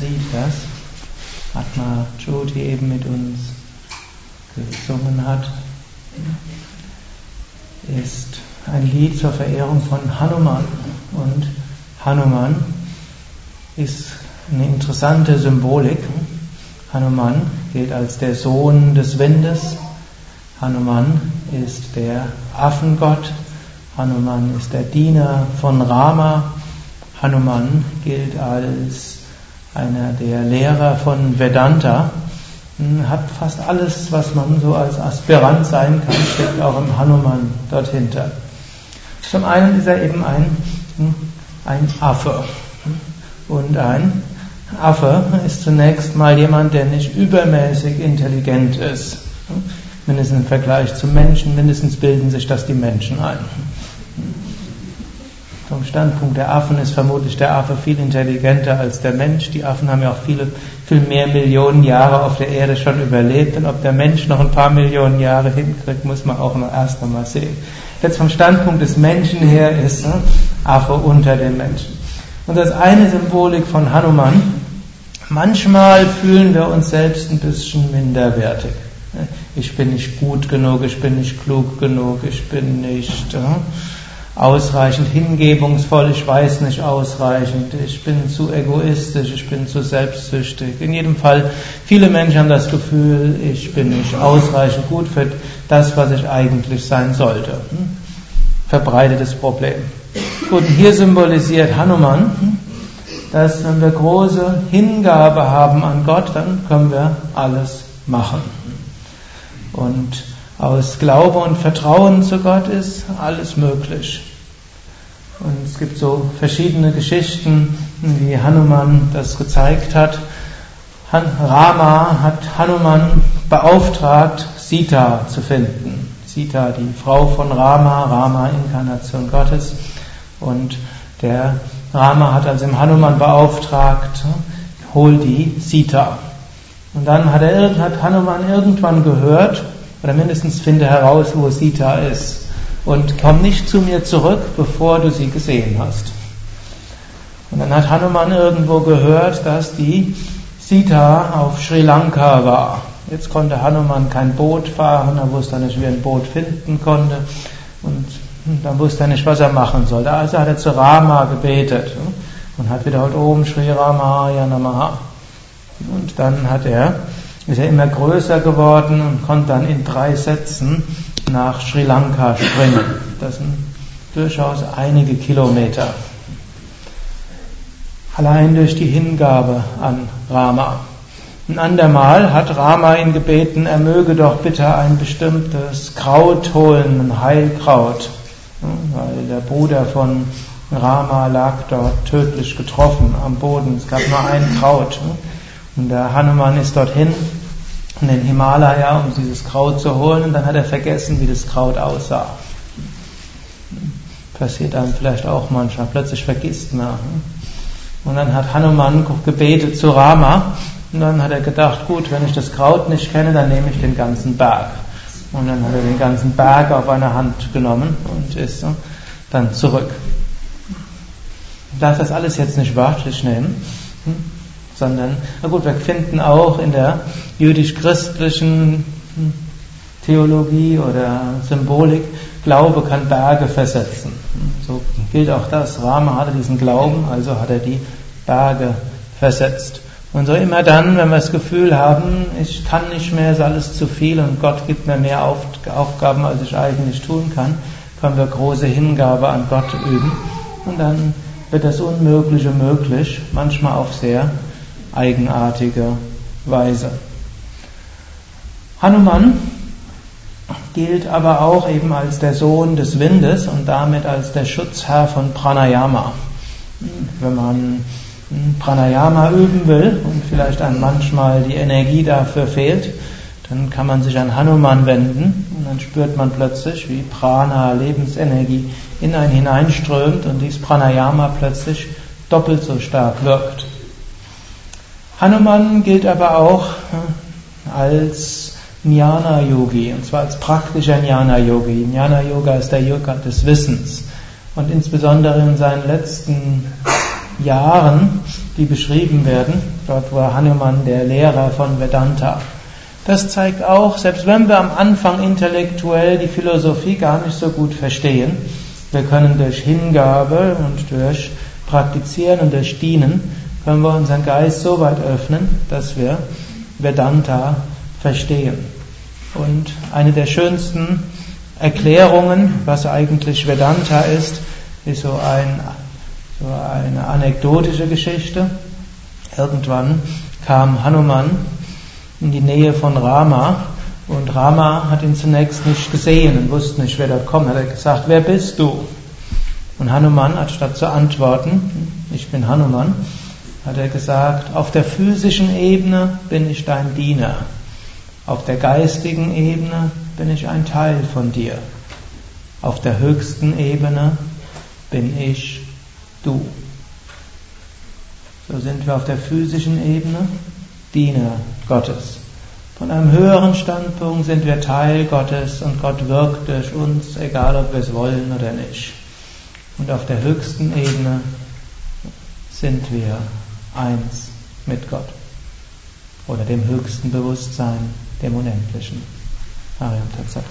Lied, das Atma Jyoti eben mit uns gesungen hat, ist ein Lied zur Verehrung von Hanuman. Und Hanuman ist eine interessante Symbolik. Hanuman gilt als der Sohn des Windes. Hanuman ist der Affengott. Hanuman ist der Diener von Rama. Hanuman gilt als einer der Lehrer von Vedanta. Hat fast alles, was man so als Aspirant sein kann, steckt auch im Hanuman dort hinter. Zum einen ist er eben ein, ein Affe. Und ein Affe ist zunächst mal jemand, der nicht übermäßig intelligent ist. Mindestens im Vergleich zu Menschen, mindestens bilden sich das die Menschen ein. Vom Standpunkt der Affen ist vermutlich der Affe viel intelligenter als der Mensch. Die Affen haben ja auch viele, viel mehr Millionen Jahre auf der Erde schon überlebt. Und ob der Mensch noch ein paar Millionen Jahre hinkriegt, muss man auch noch erst einmal sehen. Jetzt vom Standpunkt des Menschen her ist ne, Affe unter den Menschen. Und das eine Symbolik von Hanuman, manchmal fühlen wir uns selbst ein bisschen minderwertig. Ich bin nicht gut genug, ich bin nicht klug genug, ich bin nicht ausreichend hingebungsvoll, ich weiß nicht ausreichend, ich bin zu egoistisch, ich bin zu selbstsüchtig. In jedem Fall, viele Menschen haben das Gefühl, ich bin nicht ausreichend gut für das, was ich eigentlich sein sollte. Hm? Verbreitetes Problem. Gut, hier symbolisiert Hanuman, hm, dass wenn wir große Hingabe haben an Gott, dann können wir alles machen. Und aus Glaube und Vertrauen zu Gott ist alles möglich. Und es gibt so verschiedene Geschichten, wie Hanuman das gezeigt hat. Rama hat Hanuman beauftragt, Sita zu finden. Sita, die Frau von Rama, Rama, Inkarnation Gottes. Und der Rama hat also im Hanuman beauftragt, hol die Sita. Und dann hat, er, hat Hanuman irgendwann gehört, oder mindestens finde heraus, wo Sita ist und komm nicht zu mir zurück, bevor du sie gesehen hast. Und dann hat Hanuman irgendwo gehört, dass die Sita auf Sri Lanka war. Jetzt konnte Hanuman kein Boot fahren, er wusste nicht, wie er ein Boot finden konnte und dann wusste er nicht, was er machen sollte. Also hat er zu Rama gebetet und hat wiederholt Om Sri Ramaya Namaha. Und dann hat er, ist er immer größer geworden und konnte dann in drei Sätzen nach Sri Lanka springen. Das sind durchaus einige Kilometer. Allein durch die Hingabe an Rama. Ein andermal hat Rama ihn gebeten, er möge doch bitte ein bestimmtes Kraut holen, ein Heilkraut, weil der Bruder von Rama lag dort tödlich getroffen am Boden. Es gab nur ein Kraut. Und der Hanuman ist dorthin in den Himalaya, um dieses Kraut zu holen, und dann hat er vergessen, wie das Kraut aussah. Passiert einem vielleicht auch manchmal, plötzlich vergisst man. Und dann hat Hanuman gebetet zu Rama, und dann hat er gedacht, gut, wenn ich das Kraut nicht kenne, dann nehme ich den ganzen Berg. Und dann hat er den ganzen Berg auf eine Hand genommen und ist dann zurück. Ich darf das alles jetzt nicht wörtlich nehmen sondern, na gut, wir finden auch in der jüdisch-christlichen Theologie oder Symbolik, Glaube kann Berge versetzen. So gilt auch das. Rama hatte diesen Glauben, also hat er die Berge versetzt. Und so immer dann, wenn wir das Gefühl haben, ich kann nicht mehr, ist alles zu viel und Gott gibt mir mehr Aufgaben, als ich eigentlich tun kann, können wir große Hingabe an Gott üben. Und dann wird das Unmögliche möglich, manchmal auf sehr eigenartige Weise. Hanuman gilt aber auch eben als der Sohn des Windes und damit als der Schutzherr von Pranayama. Wenn man Pranayama üben will und vielleicht dann manchmal die Energie dafür fehlt, dann kann man sich an Hanuman wenden und dann spürt man plötzlich, wie Prana, Lebensenergie, in einen hineinströmt und dies Pranayama plötzlich doppelt so stark wirkt. Hanuman gilt aber auch äh, als Jnana Yogi, und zwar als praktischer Jnana Yogi. Jnana Yoga ist der Yoga des Wissens. Und insbesondere in seinen letzten Jahren die beschrieben werden. Dort war Hanuman der Lehrer von Vedanta. Das zeigt auch, selbst wenn wir am Anfang intellektuell die Philosophie gar nicht so gut verstehen, wir können durch Hingabe und durch Praktizieren und durch Dienen, können wir unseren Geist so weit öffnen, dass wir Vedanta verstehen. Und eine der schönsten Erklärungen, was eigentlich Vedanta ist, ist so, ein, so eine anekdotische Geschichte. Irgendwann kam Hanuman in die Nähe von Rama und Rama hat ihn zunächst nicht gesehen und wusste nicht, wer dort kommt. Hat er gesagt, wer bist du? Und Hanuman, anstatt zu antworten, ich bin Hanuman, hat er gesagt, auf der physischen Ebene bin ich dein Diener, auf der geistigen Ebene bin ich ein Teil von dir, auf der höchsten Ebene bin ich du. So sind wir auf der physischen Ebene Diener Gottes. Von einem höheren Standpunkt sind wir Teil Gottes und Gott wirkt durch uns, egal ob wir es wollen oder nicht. Und auf der höchsten Ebene sind wir eins mit Gott oder dem höchsten Bewusstsein, dem Unendlichen. Ariam Tatsat.